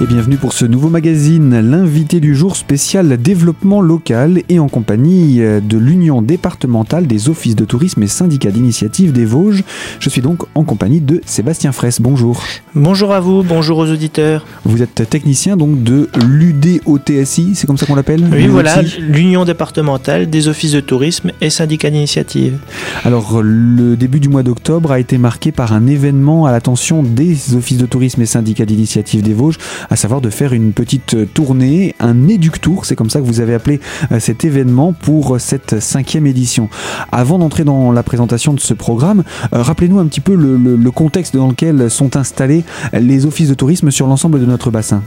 Et bienvenue pour ce nouveau magazine, l'invité du jour spécial développement local et en compagnie euh, de l'Union départementale des offices de tourisme et syndicats d'initiative des Vosges. Je suis donc en compagnie de Sébastien Fraisse. Bonjour. Bonjour à vous, bonjour aux auditeurs. Vous êtes technicien donc de l'UDOTSI, c'est comme ça qu'on l'appelle Oui, voilà, l'Union départementale des offices de tourisme et syndicats d'initiative. Alors, le début du mois d'octobre a été marqué par un événement à l'attention des offices de tourisme et syndicats d'initiative des Vosges à savoir de faire une petite tournée, un éductour, c'est comme ça que vous avez appelé euh, cet événement pour cette cinquième édition. Avant d'entrer dans la présentation de ce programme, euh, rappelez-nous un petit peu le, contexte dans lequel sont installés les offices de tourisme sur l'ensemble de notre bassin.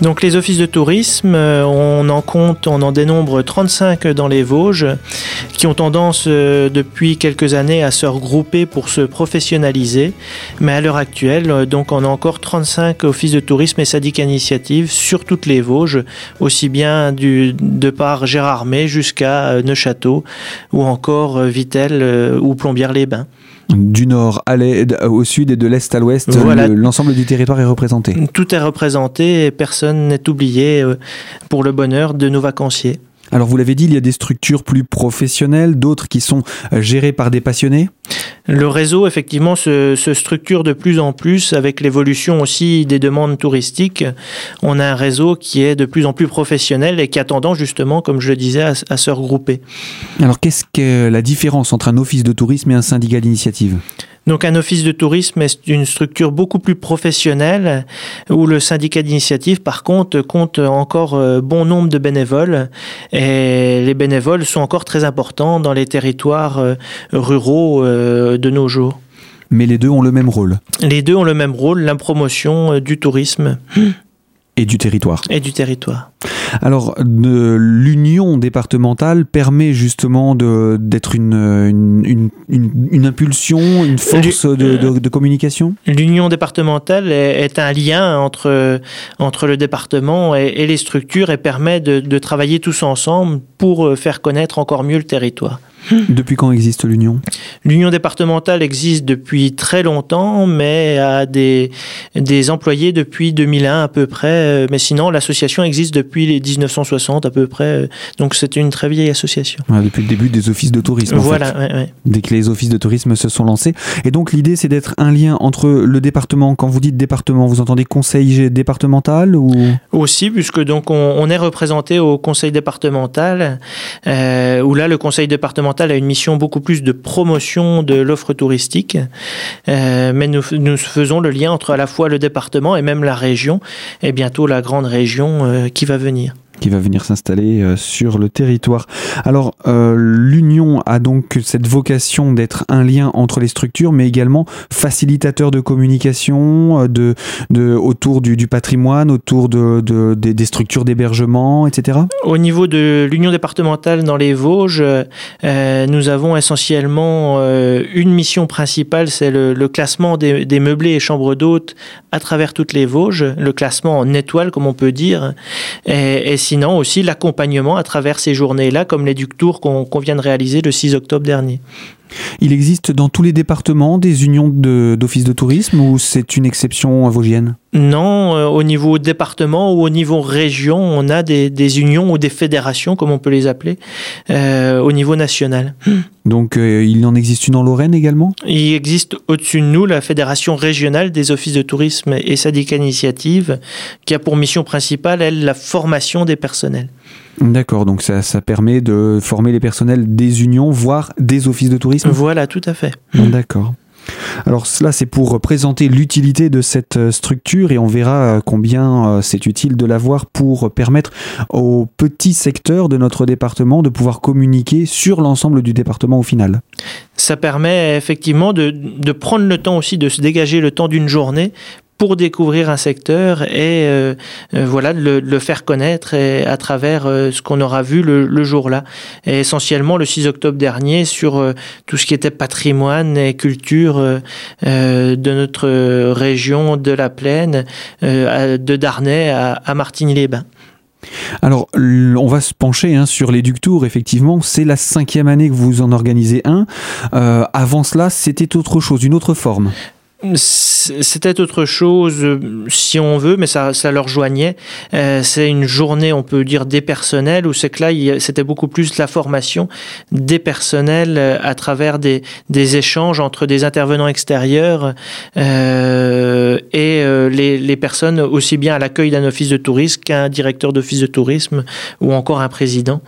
Donc les offices de tourisme, euh, on en compte, on en dénombre 35 dans les Vosges, qui ont tendance euh, depuis quelques années à se regrouper pour se professionnaliser. Mais à l'heure actuelle, euh, donc on a encore 35 offices de tourisme et syndicats initiatives sur toutes les Vosges, aussi bien du, de par Gérardmer jusqu'à Neuchâteau ou encore Vitel ou Plombières-les-Bains du nord à au sud et de l'est à l'ouest, l'ensemble du territoire est représenté. Tout est représenté et personne n'est oublié euh, pour le bonheur de nos vacanciers. Alors vous l'avez dit, il y a des structures plus professionnelles, d'autres qui sont euh, gérées par des passionnés? Le réseau, effectivement, se, structure de plus en plus avec l'évolution aussi des demandes touristiques. On a un réseau qui est de plus en plus professionnel et qui a tendance justement, comme je le disais, à, à se regrouper. Alors qu'est-ce que la différence entre un office de tourisme et un syndicat d'initiative? Donc un office de tourisme est une structure beaucoup plus professionnelle où le syndicat d'initiative par contre compte encore euh, bon nombre de bénévoles et les bénévoles sont encore très importants dans les territoires euh, ruraux euh, de nos jours. Mais les deux ont le même rôle. Les deux ont le même rôle, la promotion du tourisme. Et du territoire. Et du territoire. Alors, l'union départementale permet justement d'être une, une, impulsion, une force de, communication? L'union départementale est, un lien entre, entre le département et, les structures et permet de travailler tous ensemble pour faire connaître encore mieux le territoire. Depuis quand existe l'Union? L'Union départementale existe depuis très longtemps, mais a des, des employés depuis 2001 à peu près. Mais sinon, l'association existe depuis les 1960 à peu près. Donc c'est une très vieille association. depuis le début des offices de tourisme. Voilà. Dès que les offices de tourisme se sont lancés. Et donc l'idée, c'est d'être un lien entre le département. Quand vous dites département, vous entendez conseil départemental ou? Aussi, puisque donc on, est représenté au conseil départemental, euh, où là le conseil départemental a une mission beaucoup plus de promotion de l'offre touristique, euh, mais nous, nous, faisons le lien entre à la fois le département et même la région, et bientôt la grande région euh, qui va venir qui va venir s'installer euh, sur le territoire. Alors, euh, l'Union a donc cette vocation d'être un lien entre les structures, mais également facilitateur de communication euh, de, de, autour du, patrimoine, autour de, de des, structures d'hébergement, etc. Au niveau de l'Union départementale dans les Vosges, nous avons essentiellement une mission principale, c'est le, classement des, des meublés et chambres d'hôtes à travers toutes les Vosges, le classement en étoile, comme on peut dire, et, et sinon aussi l'accompagnement à travers ces journées-là, comme l'éductour qu'on vient de réaliser le 6 octobre dernier. Il existe dans tous les départements des unions d'offices de, tourisme ou c'est une exception vosgienne Non, euh, au niveau département ou au niveau région, on a des, unions ou des fédérations, comme on peut les appeler, euh, au niveau national. Donc euh, il en existe une en Lorraine également? Il existe au-dessus de nous la Fédération régionale des offices de tourisme et syndicats initiatives, qui a pour mission principale, elle, la formation des personnels. D'accord, donc ça, ça, permet de former les personnels des unions, voire des offices de tourisme Voilà, tout à fait. D'accord. Alors cela c'est pour présenter l'utilité de cette euh, structure et on verra euh, combien euh, c'est utile de l'avoir pour permettre aux petits secteurs de notre département de pouvoir communiquer sur l'ensemble du département au final. Ça permet effectivement de, de prendre le temps aussi de se dégager le temps d'une journée pour découvrir un secteur et euh, euh, voilà le, le, faire connaître à travers euh, ce qu'on aura vu le, jour-là. Et essentiellement le 6 octobre dernier sur tout ce qui était patrimoine et culture de notre région de la Plaine, de Darnay à, à Martigny-les-Bains. Alors, on va se pencher hein, sur les Ductours. Effectivement, c'est la cinquième année que vous en organisez un. avant cela, c'était autre chose, une autre forme. C'était autre chose, si on veut, mais ça, ça leur joignait. Euh, c'est une journée, on peut dire, des personnels, où c'est que là, c'était beaucoup plus la formation des personnels euh, à travers des, des échanges entre des intervenants extérieurs euh, et euh, les, les, personnes aussi bien à l'accueil d'un office de tourisme qu'un directeur d'office de tourisme ou encore un président.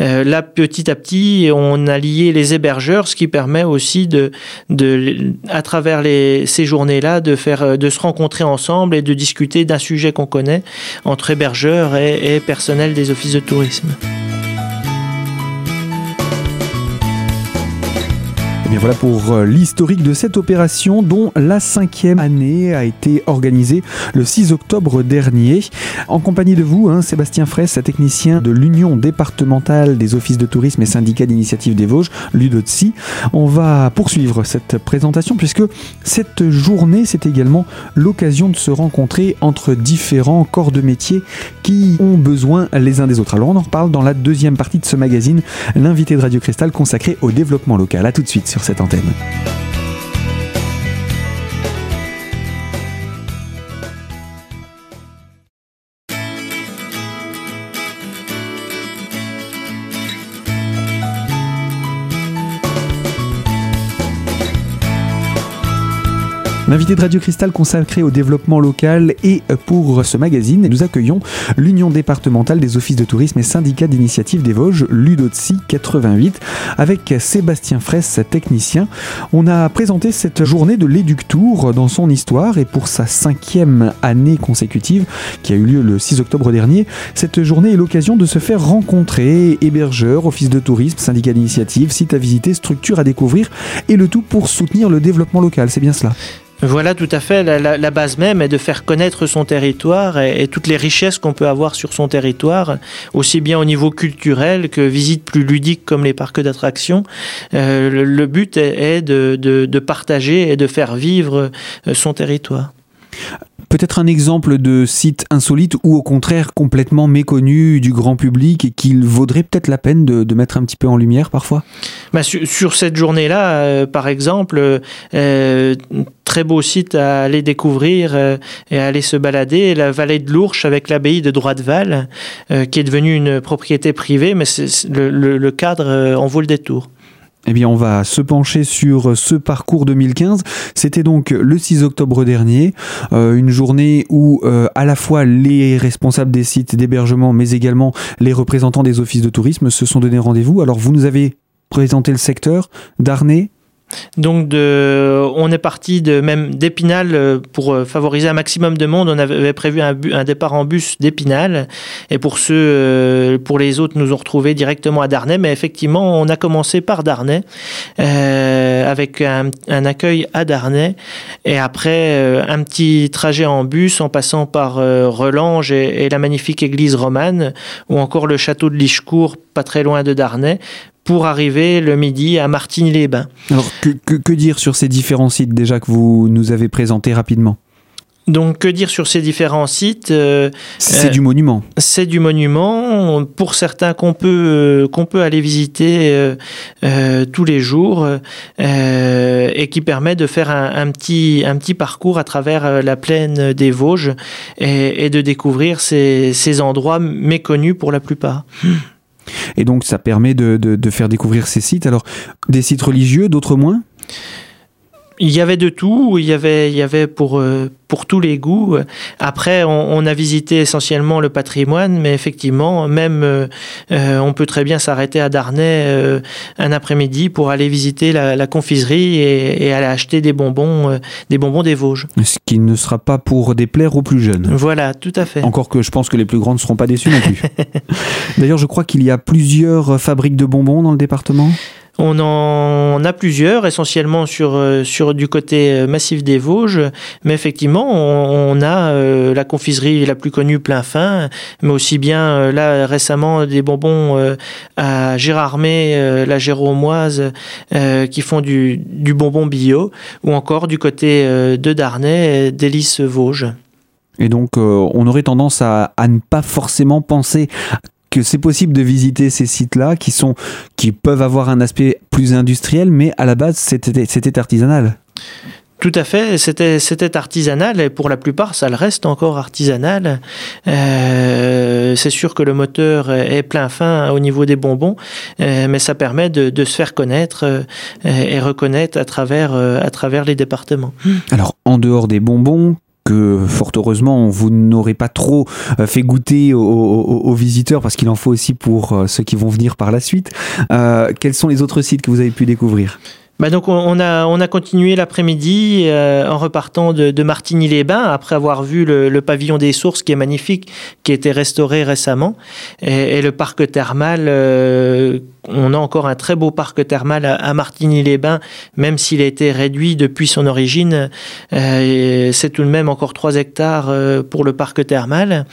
Euh, là, petit à petit, on a lié les hébergeurs, ce qui permet aussi de, de à travers les ces journées-là de faire, euh, de se rencontrer ensemble et de discuter d'un sujet qu'on connaît entre hébergeurs et, et personnel des offices de tourisme. Et eh voilà pour euh, l'historique de cette opération dont la cinquième année a été organisée le 6 octobre dernier. En compagnie de vous, hein, Sébastien Fraisse, technicien de l'Union départementale des offices de tourisme et syndicats d'initiative des Vosges, l'UDOTSI. On va poursuivre cette présentation puisque cette journée, c'est également l'occasion de se rencontrer entre différents corps de métier qui ont besoin les uns des autres. Alors on en reparle dans la deuxième partie de ce magazine, l'invité de Radio Cristal consacré au développement local. A tout de suite sur cette antenne. L'invité de Radio Cristal consacré au développement local et pour ce magazine, nous accueillons l'Union départementale des offices de tourisme et syndicats d'initiative des Vosges, l'UDOTSI 88, avec Sébastien Fraisse, technicien. On a présenté cette journée de l'Éductour dans son histoire et pour sa cinquième année consécutive, qui a eu lieu le 6 octobre dernier, cette journée est l'occasion de se faire rencontrer hébergeurs, offices de tourisme, syndicats d'initiative, sites à visiter, structures à découvrir et le tout pour soutenir le développement local. C'est bien cela voilà, tout à fait. La, base même est de faire connaître son territoire et, toutes les richesses qu'on peut avoir sur son territoire, aussi bien au niveau culturel que visites plus ludiques comme les parcs d'attractions. Euh, le, but est, de, partager et de faire vivre euh, son territoire. Peut-être un exemple de site insolite ou au contraire complètement méconnu du grand public et qu'il vaudrait peut-être la peine de, mettre un petit peu en lumière parfois? Bah, sur, cette journée-là, euh, par exemple, euh, très beau site à aller découvrir euh, et à aller se balader, la vallée de l'Ourche avec l'abbaye de Droiteval, qui est devenue une propriété privée, mais le, le, cadre en vaut le détour. Eh bien, on va se pencher sur ce parcours 2015. C'était donc le 6 octobre dernier, euh, une journée où euh, à la fois les responsables des sites d'hébergement, mais également les représentants des offices de tourisme se sont donné rendez-vous. Alors, vous nous avez présenté le secteur d'Arnay, donc on est parti de même d'Épinal euh, pour euh, favoriser un maximum de monde. On avait prévu un, départ en bus d'Épinal et pour ceux, euh, pour les autres, nous ont retrouvés directement à Darnay. Mais effectivement, on a commencé par Darnay avec un, accueil à Darnay et après un petit trajet en bus en passant par euh, Relange et, et, la magnifique église romane ou encore le château de Lichecourt, pas très loin de Darnay pour arriver le midi à Martigny-les-Bains. Alors, que, que, que, dire sur ces différents sites déjà que vous nous avez présentés rapidement? Donc, que dire sur ces différents sites euh, C'est euh, du monument. C'est du monument. Pour certains qu'on peut, euh, qu'on peut aller visiter euh, euh, tous les jours et qui permet de faire un, un, petit, un petit parcours à travers la plaine des Vosges et, et de découvrir ces, ces endroits méconnus pour la plupart. Et donc ça permet de, faire découvrir ces sites. Alors, des sites religieux, d'autres moins? Il y avait de tout, il y avait, il y avait pour, euh, pour tous les goûts. Après, on, on, a visité essentiellement le patrimoine, mais effectivement, même euh, on peut très bien s'arrêter à Darnay euh, un après-midi pour aller visiter la, la confiserie et, et, aller acheter des bonbons, euh, des bonbons des Vosges. Ce qui ne sera pas pour déplaire aux plus jeunes. Voilà, tout à fait. Encore que je pense que les plus grands ne seront pas déçus non plus. D'ailleurs, je crois qu'il y a plusieurs fabriques de bonbons dans le département. On en a plusieurs, essentiellement sur, euh, sur du côté euh, massif des Vosges, mais effectivement, on, a euh, la confiserie la plus connue plein fin, mais aussi bien là récemment des bonbons euh, à Gérardmer, euh, la Géromoise, qui font du, bonbon bio, ou encore du côté de Darnay, délices Vosges. Et donc, on aurait tendance à, à, ne pas forcément penser que c'est possible de visiter ces sites-là qui sont qui peuvent avoir un aspect plus industriel, mais à la base c'était artisanal. Tout à fait, c'était c'était artisanal et pour la plupart ça le reste encore artisanal. Euh, c'est sûr que le moteur est plein fin au niveau des bonbons, euh, mais ça permet de, de, se faire connaître euh, et reconnaître à travers à travers les départements. Alors en dehors des bonbons, que fort heureusement vous n'aurez pas trop fait goûter aux, visiteurs parce qu'il en faut aussi pour ceux qui vont venir par la suite. Euh, quels sont les autres sites que vous avez pu découvrir? Bah donc on a, on a continué l'après-midi euh, en repartant de, Martigny-les-Bains après avoir vu le, pavillon des sources qui est magnifique, qui a été restauré récemment, et, le parc thermal. Euh, on a encore un très beau parc thermal à, Martigny-les-Bains, même s'il a été réduit depuis son origine. Euh, c'est tout de même encore 3 hectares pour le parc thermal.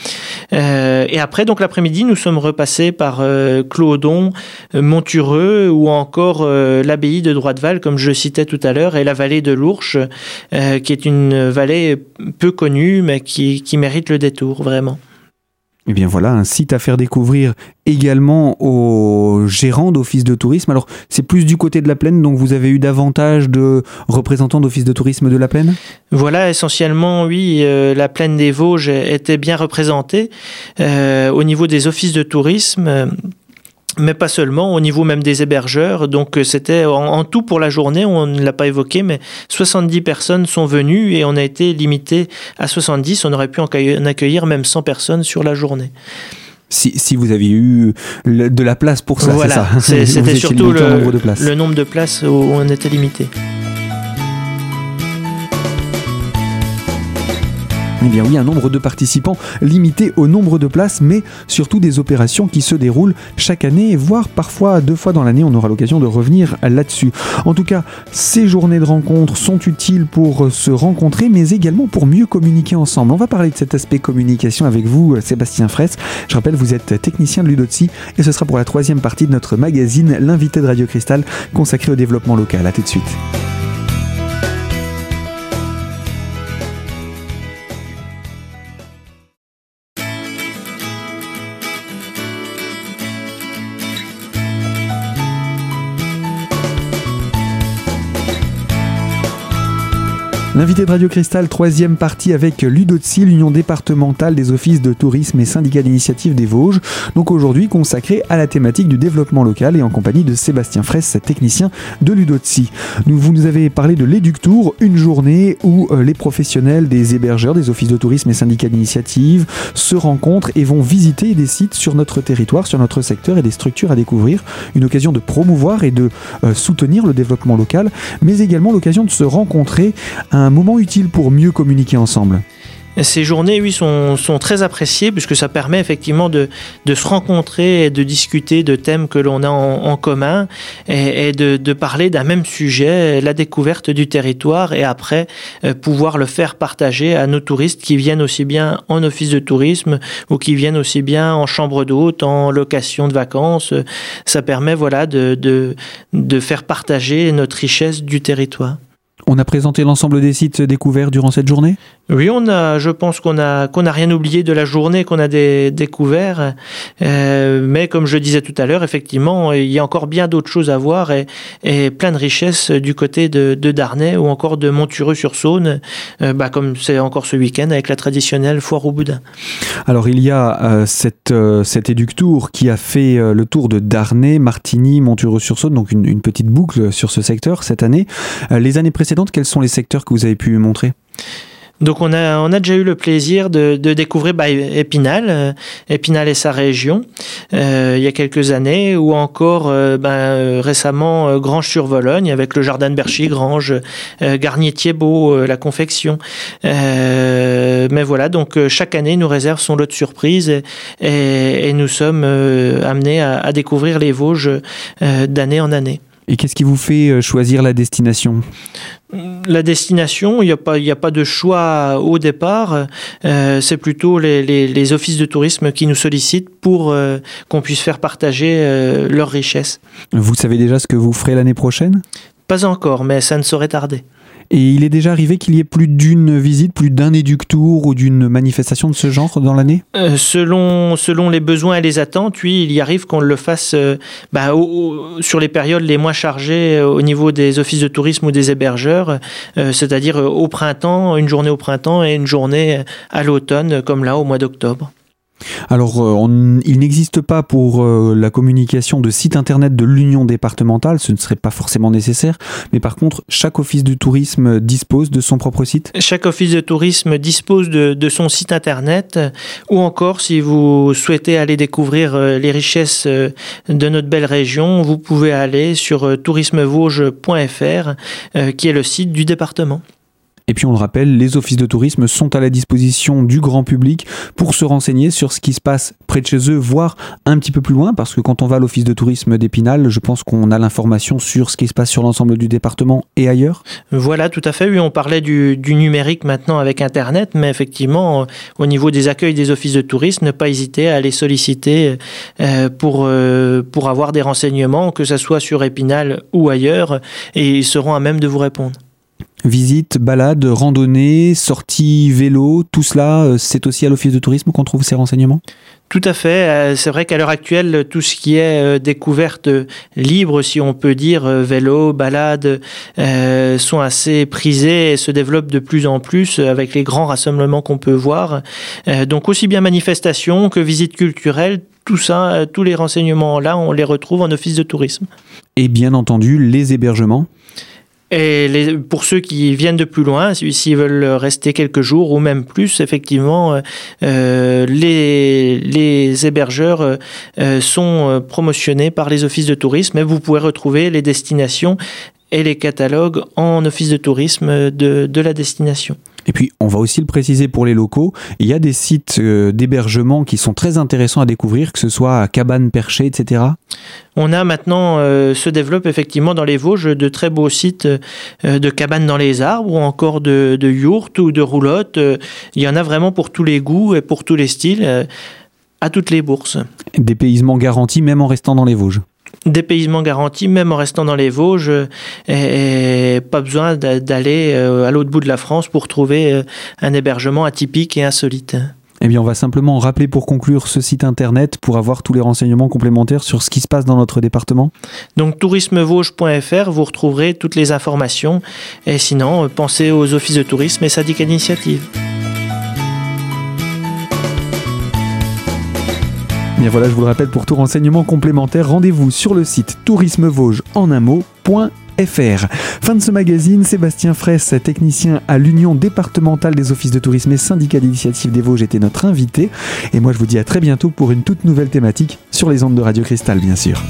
Et après, donc l'après-midi, nous sommes repassés par Clodon, Montureux ou encore l'abbaye de Comme je le citais tout à l'heure, et la vallée de l'Ourche, euh, qui est une vallée peu connue, mais qui, qui mérite le détour, vraiment. Et eh bien voilà, un site à faire découvrir également aux gérants d'office de tourisme. Alors c'est plus du côté de la plaine, donc vous avez eu davantage de représentants d'office de tourisme de la plaine? Voilà, essentiellement oui, euh, la plaine des Vosges était bien représentée. Euh, au niveau des offices de tourisme, mais pas seulement, au niveau même des hébergeurs. Donc euh, c'était en, en, tout pour la journée, on ne l'a pas évoqué, mais 70 personnes sont venues et on a été limité à 70. On aurait pu en accueillir même 100 personnes sur la journée. Si, si, vous aviez eu le, de la place pour ça, voilà, c'était surtout le, nombre de le nombre de places où on était limité. Eh bien oui, un nombre de participants limité au nombre de places, mais surtout des opérations qui se déroulent chaque année, voire parfois deux fois dans l'année. On aura l'occasion de revenir là-dessus. En tout cas, ces journées de rencontres sont utiles pour se rencontrer, mais également pour mieux communiquer ensemble. On va parler de cet aspect communication avec vous, Sébastien Fraisse. Je rappelle, vous êtes technicien de Ludotsi et ce sera pour la troisième partie de notre magazine, l'invité de Radio Cristal, consacré au développement local. A tout de suite. L'invité de Radio Cristal, troisième partie avec l'UDOTSI, l'Union départementale des offices de tourisme et syndicats d'initiative des Vosges. Donc aujourd'hui consacré à la thématique du développement local et en compagnie de Sébastien Fraisse, technicien de l'UDOTSI. Vous nous avez parlé de l'Éductour, une journée où euh, les professionnels des hébergeurs, des offices de tourisme et syndicats d'initiative se rencontrent et vont visiter des sites sur notre territoire, sur notre secteur et des structures à découvrir. Une occasion de promouvoir et de euh, soutenir le développement local, mais également l'occasion de se rencontrer un moment utile pour mieux communiquer ensemble. Ces journées, oui, sont, très appréciées puisque ça permet effectivement de, se rencontrer et de discuter de thèmes que l'on a en, commun et, de, parler d'un même sujet, la découverte du territoire et après euh, pouvoir le faire partager à nos touristes qui viennent aussi bien en office de tourisme ou qui viennent aussi bien en chambre d'hôte, en location de vacances. Ça permet voilà de faire partager notre richesse du territoire. On a présenté l'ensemble des sites découverts durant cette journée? Oui, on a, je pense qu'on n'a rien oublié de la journée qu'on a des, découvert. Euh, mais comme je disais tout à l'heure, effectivement, il y a encore bien d'autres choses à voir et, et, plein de richesses du côté de, de Darnay ou encore de Montureux-sur-Saône, euh, bah, comme c'est encore ce week-end avec la traditionnelle foire au boudin. Alors il y a euh, cette, cet éductour qui a fait le tour de Darnay, Martigny, Montureux-sur-Saône, donc une, une, petite boucle sur ce secteur cette année. les années précédentes, quels sont les secteurs que vous avez pu montrer? Donc on a, on a déjà eu le plaisir de, de découvrir bah, Épinal, euh, Épinal et sa région, euh, il y a quelques années, ou encore euh, bah, récemment Grange-sur-Vologne avec le jardin de Berchy, Grange, Garnier-Thiebaud, la confection. mais voilà, donc chaque année nous réserve son lot de surprises et, et, et nous sommes amenés à, à, découvrir les Vosges d'année en année. Et qu'est-ce qui vous fait choisir la destination? La destination, il n'y a, pas, a pas de choix au départ. Euh, c'est plutôt les, les, les, offices de tourisme qui nous sollicitent pour euh, qu'on puisse faire partager euh, leurs richesses. Vous savez déjà ce que vous ferez l'année prochaine? Pas encore, mais ça ne saurait tarder. Et il est déjà arrivé qu'il y ait plus d'une visite, plus d'un éductour ou d'une manifestation de ce genre dans l'année? Euh, selon, selon les besoins et les attentes, oui, il y arrive qu'on le fasse euh, bah, sur les périodes les moins chargées euh, au niveau des offices de tourisme ou des hébergeurs, c'est-à-dire au printemps, une journée au printemps et une journée à l'automne, comme là au mois d'octobre. Alors, euh, il n'existe pas pour euh, la communication de site internet de l'Union départementale, ce ne serait pas forcément nécessaire, mais par contre, chaque office de tourisme dispose de son propre site Chaque office de tourisme dispose de, son site internet, ou encore, si vous souhaitez aller découvrir euh, les richesses de notre belle région, vous pouvez aller sur tourismevauge.fr, qui est le site du département. Et puis on le rappelle, les offices de tourisme sont à la disposition du grand public pour se renseigner sur ce qui se passe près de chez eux, voire un petit peu plus loin, parce que quand on va à l'office de tourisme d'Épinal, je pense qu'on a l'information sur ce qui se passe sur l'ensemble du département et ailleurs. Voilà, tout à fait. Oui, on parlait du, numérique maintenant avec Internet, mais effectivement, au niveau des accueils des offices de tourisme, ne pas hésiter à les solliciter euh, pour, euh, pour avoir des renseignements, que ce soit sur Épinal ou ailleurs, et ils seront à même de vous répondre. Visites, balades, randonnées, sorties, vélo, tout cela, euh, c'est aussi à l'Office de tourisme qu'on trouve ces renseignements? Tout à fait. Euh, c'est vrai qu'à l'heure actuelle, tout ce qui est euh, découverte libre, si on peut dire, vélo, balade, sont assez prisés et se développent de plus en plus avec les grands rassemblements qu'on peut voir. Donc aussi bien manifestations que visites culturelles, tout ça, tous les renseignements là, on les retrouve en office de tourisme. Et bien entendu, les hébergements? Et les, pour ceux qui viennent de plus loin, s'ils veulent rester quelques jours ou même plus, effectivement, euh, les, les, hébergeurs euh, sont promotionnés par les offices de tourisme et vous pouvez retrouver les destinations et les catalogues en office de tourisme de la destination. Et puis, on va aussi le préciser pour les locaux, il y a des sites euh, d'hébergement qui sont très intéressants à découvrir, que ce soit à cabanes perchées, etc. On a maintenant, euh, se développe effectivement dans les Vosges de très beaux sites euh, de cabanes dans les arbres ou encore de, de yourtes ou de roulottes. il y en a vraiment pour tous les goûts et pour tous les styles, à toutes les bourses. Des paysements garantis même en restant dans les Vosges dépaysement garanti, même en restant dans les Vosges, et, pas besoin d'aller euh, à l'autre bout de la France pour trouver euh, un hébergement atypique et insolite. Eh bien, on va simplement rappeler pour conclure ce site internet pour avoir tous les renseignements complémentaires sur ce qui se passe dans notre département. Donc, tourismevosges.fr, vous retrouverez toutes les informations. Et sinon, pensez aux offices de tourisme et syndicats d'initiative. Voilà, je vous le rappelle, pour tout renseignement complémentaire, rendez-vous sur le site tourismevosges en un mot.fr. Fin de ce magazine, Sébastien Fraisse, technicien à l'Union départementale des offices de tourisme et syndicat d'initiative des Vosges, était notre invité. Et moi, je vous dis à très bientôt pour une toute nouvelle thématique sur les ondes de Radio Cristal, bien sûr.